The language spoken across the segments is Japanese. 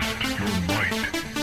Test your might.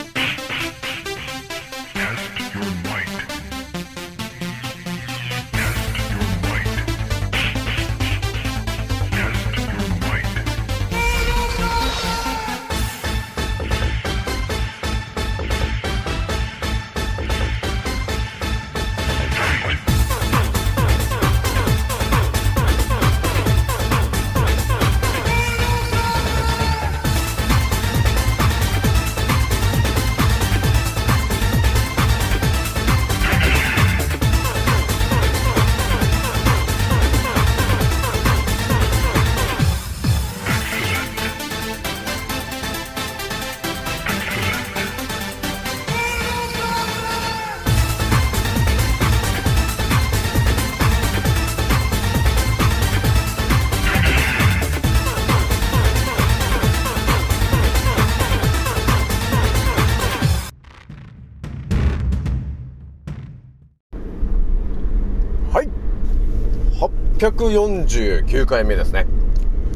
849回目ですね。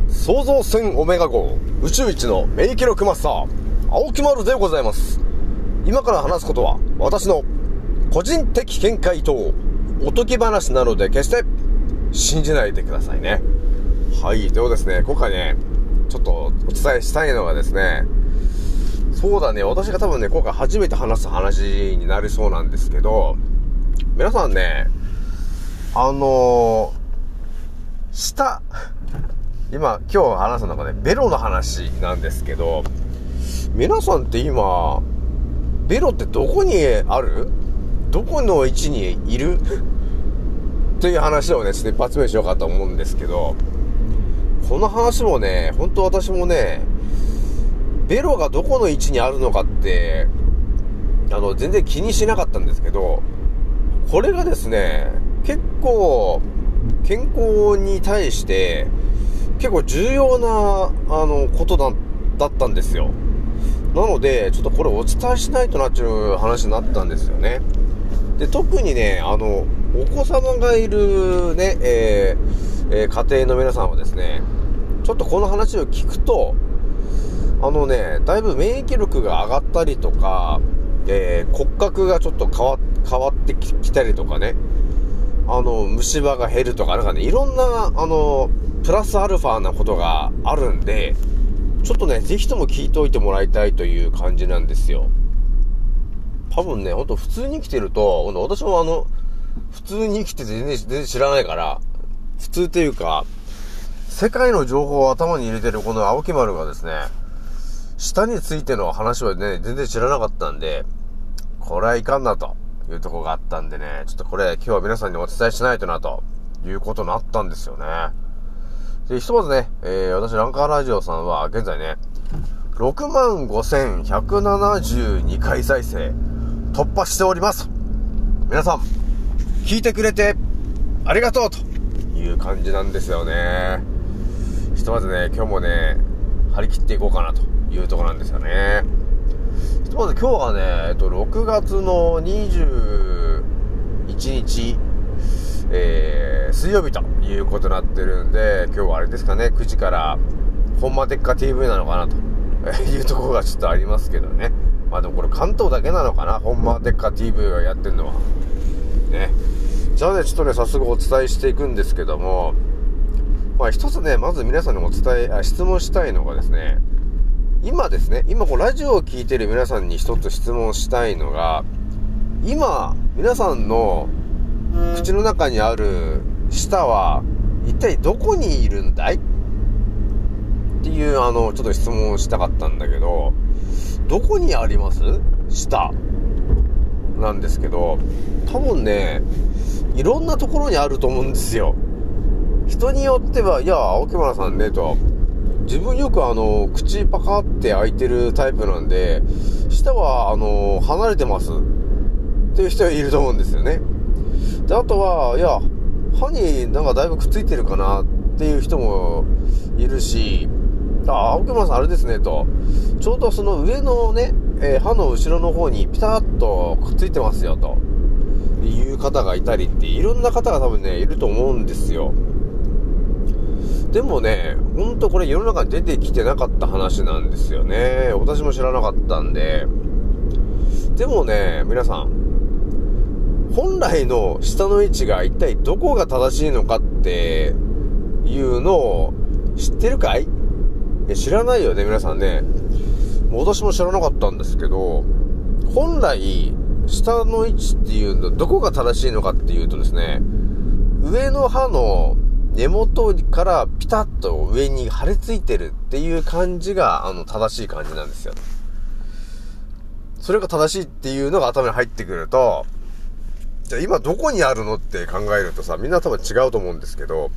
創造船オメガ号宇宙一の名記録マスター、青木丸でございます。今から話すことは私の個人的見解とおとぎ話なので決して信じないでくださいね。はい。ではですね、今回ね、ちょっとお伝えしたいのがですね、そうだね、私が多分ね、今回初めて話す話になりそうなんですけど、皆さんね、あのー、舌、今、今日話すのがね、ベロの話なんですけど、皆さんって今、ベロってどこにある？どこの位置にいる？という話をね、ちょっと一発目しようかと思うんですけど、この話もね、本当私もね、ベロがどこの位置にあるのかって、あの、全然気にしなかったんですけど、これがですね、結構、健康に対して、結構重要な、あの、ことだ、だったんですよ。なので、ちょっとこれお伝えしないとなっていう話になったんですよね。で、特にね、あの、お子様がいるね、えーえー家庭の皆さんはですね、ちょっとこの話を聞くと、あのね、だいぶ免疫力が上がったりとか、えー骨格がちょっと変わってきたりとかね、あの、虫歯が減るとか、なんかね、いろんな、あの、プラスアルファなことがあるんで、ちょっとね、ぜひとも聞いておいてもらいたいという感じなんですよ。多分ね、ほんと普通に生きてると、ほんと私もあの、普通に生きて全然、全然知らないから、普通っていうか、世界の情報を頭に入れてるこの青木丸がですね、舌についての話はね、全然知らなかったんで、これはいかんなというとこがあったんでね、ちょっとこれ今日は皆さんにお伝えしないとなということになったんですよね。で、ひとまずね、えー、私ランカーラジオさんは現在ね、65,172回再生突破しております。皆さん、聞いてくれてありがとうという感じなんですよね。ひとまずね、今日もね、張り切っていこうかなというところなんですよね。ひとまず今日はね、えっと、6月の21日、えー、水曜日ということになってるんで、今日はあれですかね、9時から、本間テッカ TV なのかなというところがちょっとありますけどね。まあでもこれ関東だけなのかな、本間テッカ TV がやってるのは。ね。じゃあね、ちょっとね、早速お伝えしていくんですけども、まあ一つね、まず皆さんにお伝え、あ質問したいのがですね、今ですね、今こうラジオを聞いてる皆さんに一つ質問したいのが、今、皆さんの口の中にある舌は一体どこにいるんだい？っていう、あの、ちょっと質問をしたかったんだけど、どこにあります？舌。なんですけど、多分ね、いろんなところにあると思うんですよ。人によっては、いや、青木村さんね、と、自分よくあの、口パカって開いてるタイプなんで、舌は、あの、離れてます。っていう人はいると思うんですよね。で、あとは、いや、歯になんかだいぶくっついてるかなっていう人もいるし、あ、青木村さんあれですね、と。ちょうどその上のね、えー歯の後ろの方にピタッとくっついてますよ、と。いう方がいたりって、いろんな方が多分ね、いると思うんですよ。でもね、ほんとこれ世の中に出てきてなかった話なんですよね。私も知らなかったんで。でもね、皆さん、本来の下の位置が一体どこが正しいのかっていうのを知ってるかい？え知らないよね、皆さんね。私も知らなかったんですけど、本来、下の位置っていうの、どこが正しいのかっていうとですね、上の歯の根元からピタッと上に張り付いてるっていう感じが、あの、正しい感じなんですよ。それが正しいっていうのが頭に入ってくると、じゃあ今どこにあるのって考えるとさ、みんな多分違うと思うんですけど、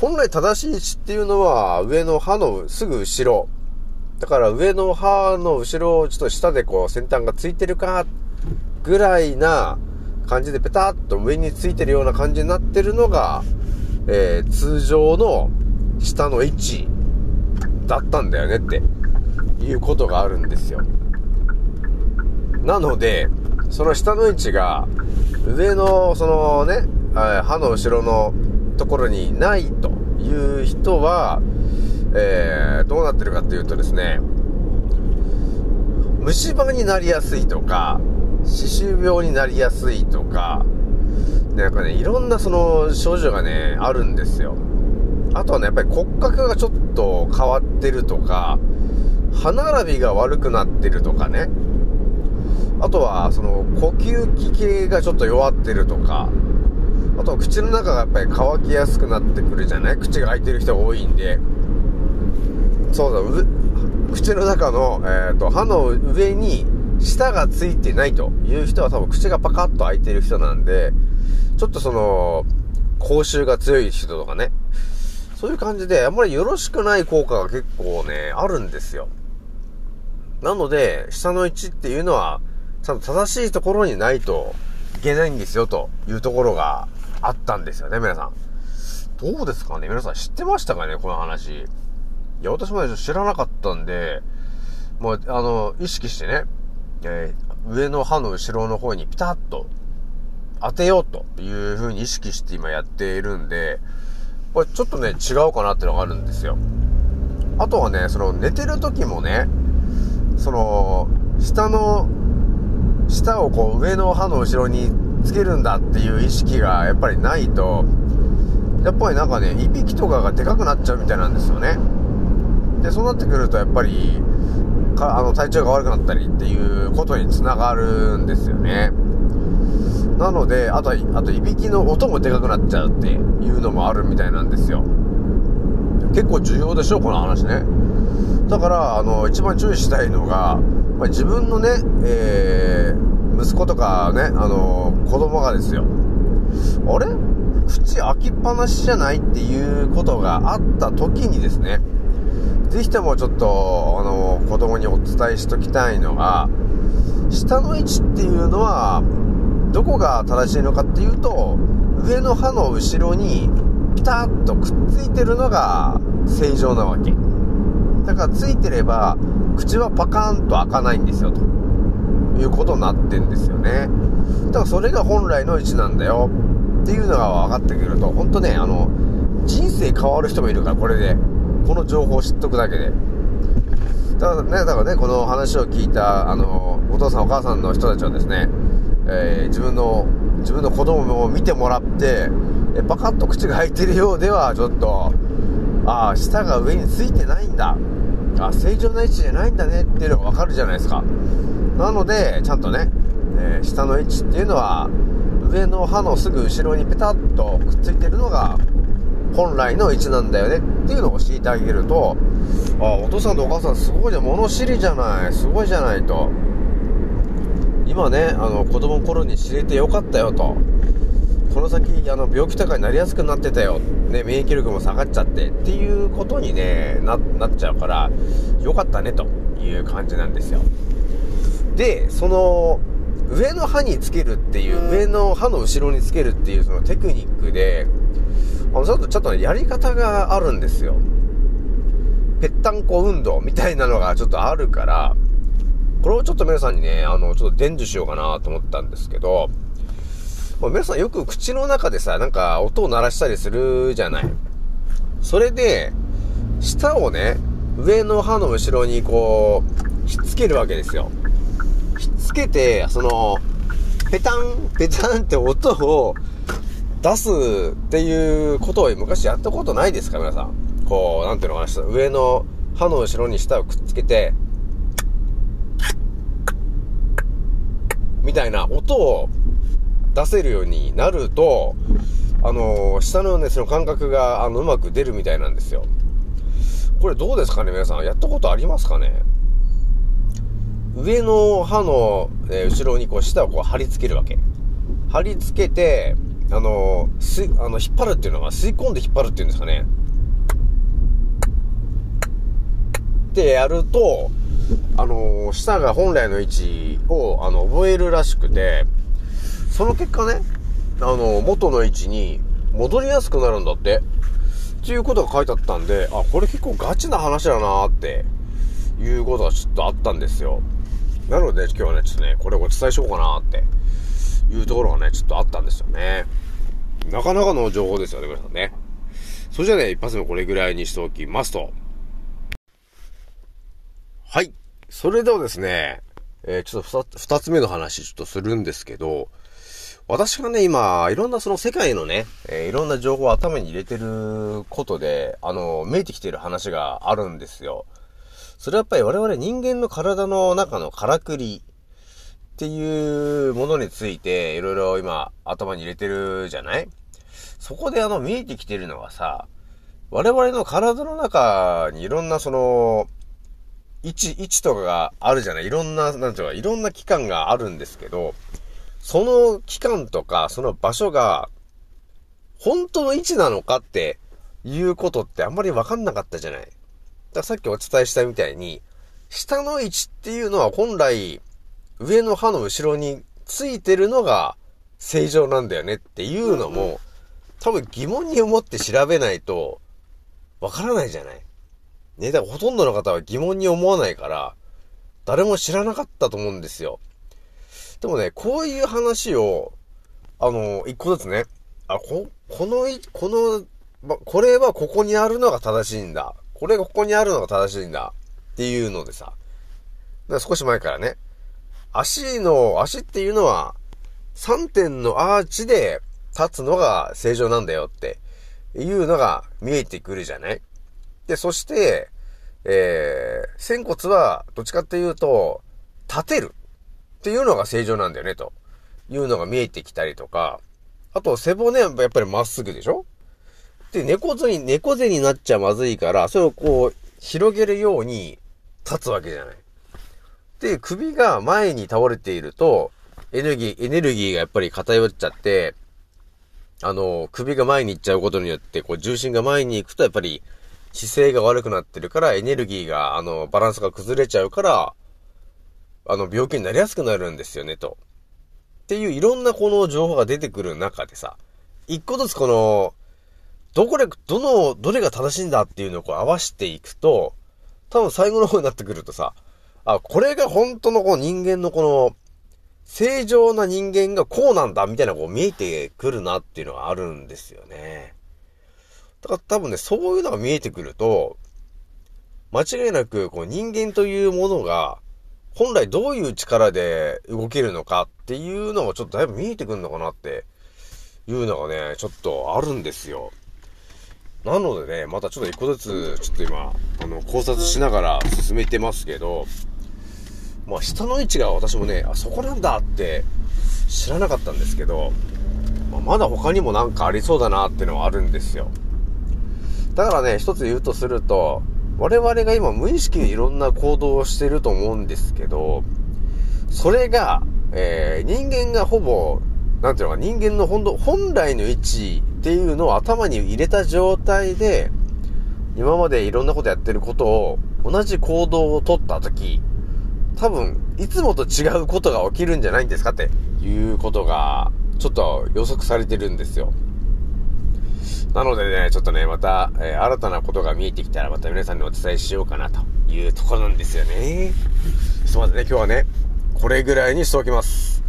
本来正しい位置っていうのは上の歯のすぐ後ろ。だから上の歯の後ろをちょっと下でこう先端がついてるかぐらいな感じでペタッと上についてるような感じになってるのが、えー、通常の下の位置だったんだよねっていうことがあるんですよ。なので、その下の位置が上のそのね、歯の後ろのところにないという人は、えー、どうなってるかっていうとですね、虫歯になりやすいとか、歯周病になりやすいとか、なんかね、いろんなその症状がね、あるんですよ。あとはね、やっぱり骨格がちょっと変わってるとか、歯並びが悪くなってるとかね。あとは、その、呼吸器系がちょっと弱ってるとか、あとは口の中がやっぱり乾きやすくなってくるじゃない？口が開いてる人が多いんで。そうだ、口の中の、えっ、ー、と、歯の上に舌がついてないという人は多分口がパカッと開いてる人なんで、ちょっとその、口臭が強い人とかね、そういう感じで、あんまりよろしくない効果が結構ね、あるんですよ。なので、下の位置っていうのは、ちゃんと正しいところにないといけないんですよ、というところがあったんですよね、皆さん。どうですかね皆さん知ってましたかねこの話。いや、私も知らなかったんで、もう、あの、意識してね、えー、上の歯の後ろの方にピタッと当てようという風に意識して今やっているんで、これちょっとね、違うかなってのがあるんですよ。あとはね、その寝てる時もね、その、下の、下をこう上の歯の後ろにつけるんだっていう意識がやっぱりないと、やっぱりなんかね、いびきとかがでかくなっちゃうみたいなんですよね。で、そうなってくるとやっぱり、かあの体調が悪くなったりっていうことにつながるんですよね。なので、あと、あと、いびきの音もでかくなっちゃうっていうのもあるみたいなんですよ。結構重要でしょ、この話ね。だから、あの、一番注意したいのが、まあ、自分のね、えー、息子とかね、あの、子供がですよ。あれ？口開きっぱなしじゃないっていうことがあった時にですね、ぜひともちょっと、あの、子供にお伝えしときたいのが、下の位置っていうのは、どこが正しいのかっていうと、上の歯の後ろにピタッとくっついてるのが正常なわけ。だからついてれば、口はパカーンと開かないんですよ、ということになってんですよね。だからそれが本来の位置なんだよ、っていうのが分かってくると、ほんとね、あの、人生変わる人もいるから、これで。この情報を知っとくだけで。だからね、だからね、この話を聞いた、あの、お父さんお母さんの人たちはですね、えー、自分の、自分の子供を見てもらって、えパカッと口が開いてるようでは、ちょっと、ああ、舌が上についてないんだ。あ正常な位置じゃないんだねっていうのがわかるじゃないですか。なので、ちゃんとね、えー、下の位置っていうのは、上の歯のすぐ後ろにペタッとくっついてるのが、本来の位置なんだよねっていうのを教えてあげると、あ、お父さんとお母さんすごいじゃん、物知りじゃない、すごいじゃないと。今ね、あの、子供の頃に知れてよかったよと。この先、あの、病気とかになりやすくなってたよ。ね、免疫力も下がっちゃってっていうことにね、な、なっちゃうから、よかったねという感じなんですよ。で、その、上の歯につけるっていう、上の歯の後ろにつけるっていうそのテクニックで、あの、ちょっと、ちょっとね、やり方があるんですよ。ぺったんこ運動みたいなのがちょっとあるから、これをちょっと皆さんにね、あの、ちょっと伝授しようかなと思ったんですけど、まあ、皆さんよく口の中でさ、なんか音を鳴らしたりするじゃない。それで、舌をね、上の歯の後ろにこう、ひっつけるわけですよ。ひっつけて、その、ペタン、ペタンって音を出すっていうことを昔やったことないですか皆さん。こう、なんていうのかな、上の歯の後ろに舌をくっつけて、みたいな音を出せるようになると、あの、下のね、その感覚が、あの、うまく出るみたいなんですよ。これどうですかね皆さん。やったことありますかね？上の歯の、え後ろにこう舌をこう貼り付けるわけ。貼り付けて、あの、す、あの、引っ張るっていうのが、吸い込んで引っ張るっていうんですかね。ってやると、あの、舌が本来の位置を、あの、覚えるらしくて、その結果ね、あの、元の位置に戻りやすくなるんだって。っていうことが書いてあったんで、あ、これ結構ガチな話だなーって、いうことがちょっとあったんですよ。なので今日はね、ちょっとね、これをお伝えしようかなって、いうところがね、ちょっとあったんですよね。なかなかの情報ですよね、皆さんね。それじゃあね、一発目これぐらいにしておきますと。はい。それではですね、えーちょっと二つ目の話ちょっとするんですけど、私がね、今、いろんなその世界のね、えーいろんな情報を頭に入れてることで、あの、見えてきてる話があるんですよ。それはやっぱり我々人間の体の中のからくりっていうものについて、いろいろ今、頭に入れてるじゃない？そこであの、見えてきてるのがさ、我々の体の中にいろんなその、位置、位置とかがあるじゃない？いろんな、なんていうか、いろんな器官があるんですけど、その期間とか、その場所が、本当の位置なのかっていうことってあんまりわかんなかったじゃない？だからさっきお伝えしたみたいに、下の位置っていうのは本来、上の歯の後ろについてるのが正常なんだよねっていうのも、多分疑問に思って調べないと、わからないじゃない？ね、だからほとんどの方は疑問に思わないから、誰も知らなかったと思うんですよ。でもね、こういう話を、あの、一個ずつね、あ、こ、この、この、ま、これはここにあるのが正しいんだ。これがここにあるのが正しいんだ。っていうのでさ。だ少し前からね、足の、足っていうのは、3点のアーチで立つのが正常なんだよっていうのが見えてくるじゃないで、そして、えー、仙骨はどっちかっていうと、立てる。っていうのが正常なんだよね、と。いうのが見えてきたりとか、あと背骨はやっぱりまっすぐでしょ？で、猫背に、猫背になっちゃまずいから、それをこう、広げるように立つわけじゃない。で、首が前に倒れていると、エネルギー、エネルギーがやっぱり偏っちゃって、あの、首が前に行っちゃうことによって、こう、重心が前に行くと、やっぱり、姿勢が悪くなってるから、エネルギーが、あの、バランスが崩れちゃうから、あの、病気になりやすくなるんですよね、と。っていう、いろんなこの情報が出てくる中でさ、一個ずつこの、どこで、どの、どれが正しいんだっていうのをこう合わせていくと、多分最後の方になってくるとさ、あ、これが本当のこの人間のこの、正常な人間がこうなんだみたいなこう見えてくるなっていうのがあるんですよね。だから多分ね、そういうのが見えてくると、間違いなくこう人間というものが、本来どういう力で動けるのかっていうのもちょっとだいぶ見えてくるのかなっていうのがね、ちょっとあるんですよ。なのでね、またちょっと一個ずつ、ちょっと今、あの、考察しながら進めてますけど、まあ、下の位置が私もね、あ、そこなんだって知らなかったんですけど、まあ、まだ他にもなんかありそうだなっていうのはあるんですよ。だからね、一つ言うとすると、我々が今無意識にいろんな行動をしてると思うんですけど、それが、えー、人間がほぼ、なんていうのか、人間の本本来の位置っていうのを頭に入れた状態で、今までいろんなことやってることを、同じ行動を取ったとき、多分、いつもと違うことが起きるんじゃないんですかっていうことが、ちょっと予測されてるんですよ。なのでね、ちょっとね、また、えー新たなことが見えてきたら、また皆さんにお伝えしようかなというところなんですよね。すいまずね、今日はね、これぐらいにしておきます。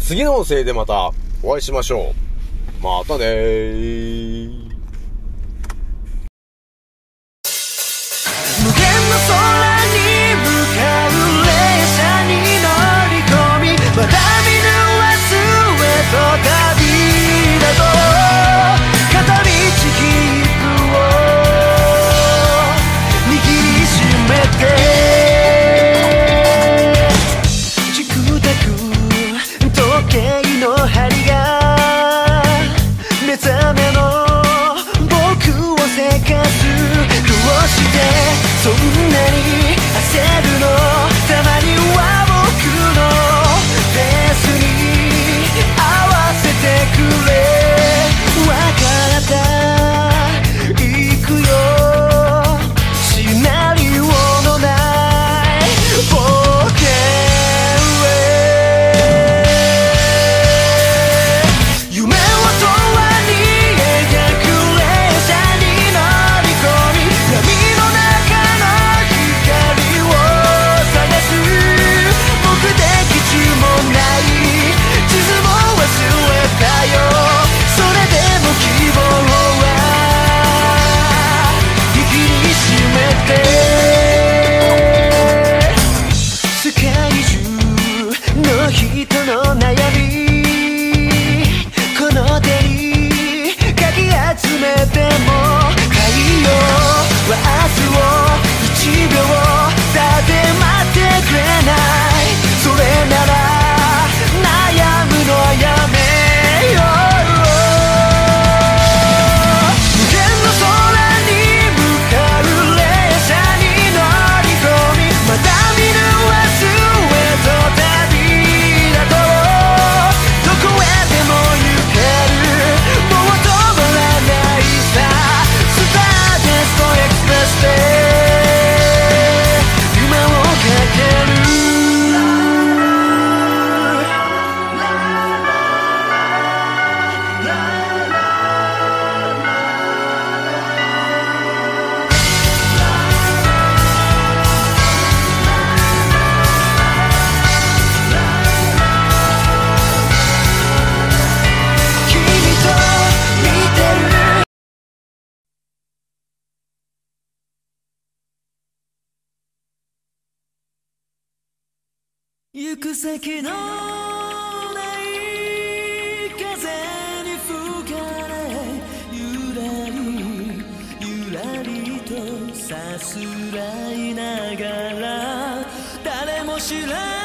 次の音声でまたお会いしましょう。またねー。行く先のない風に吹かれゆらりゆらりとさすらいながら誰も知らない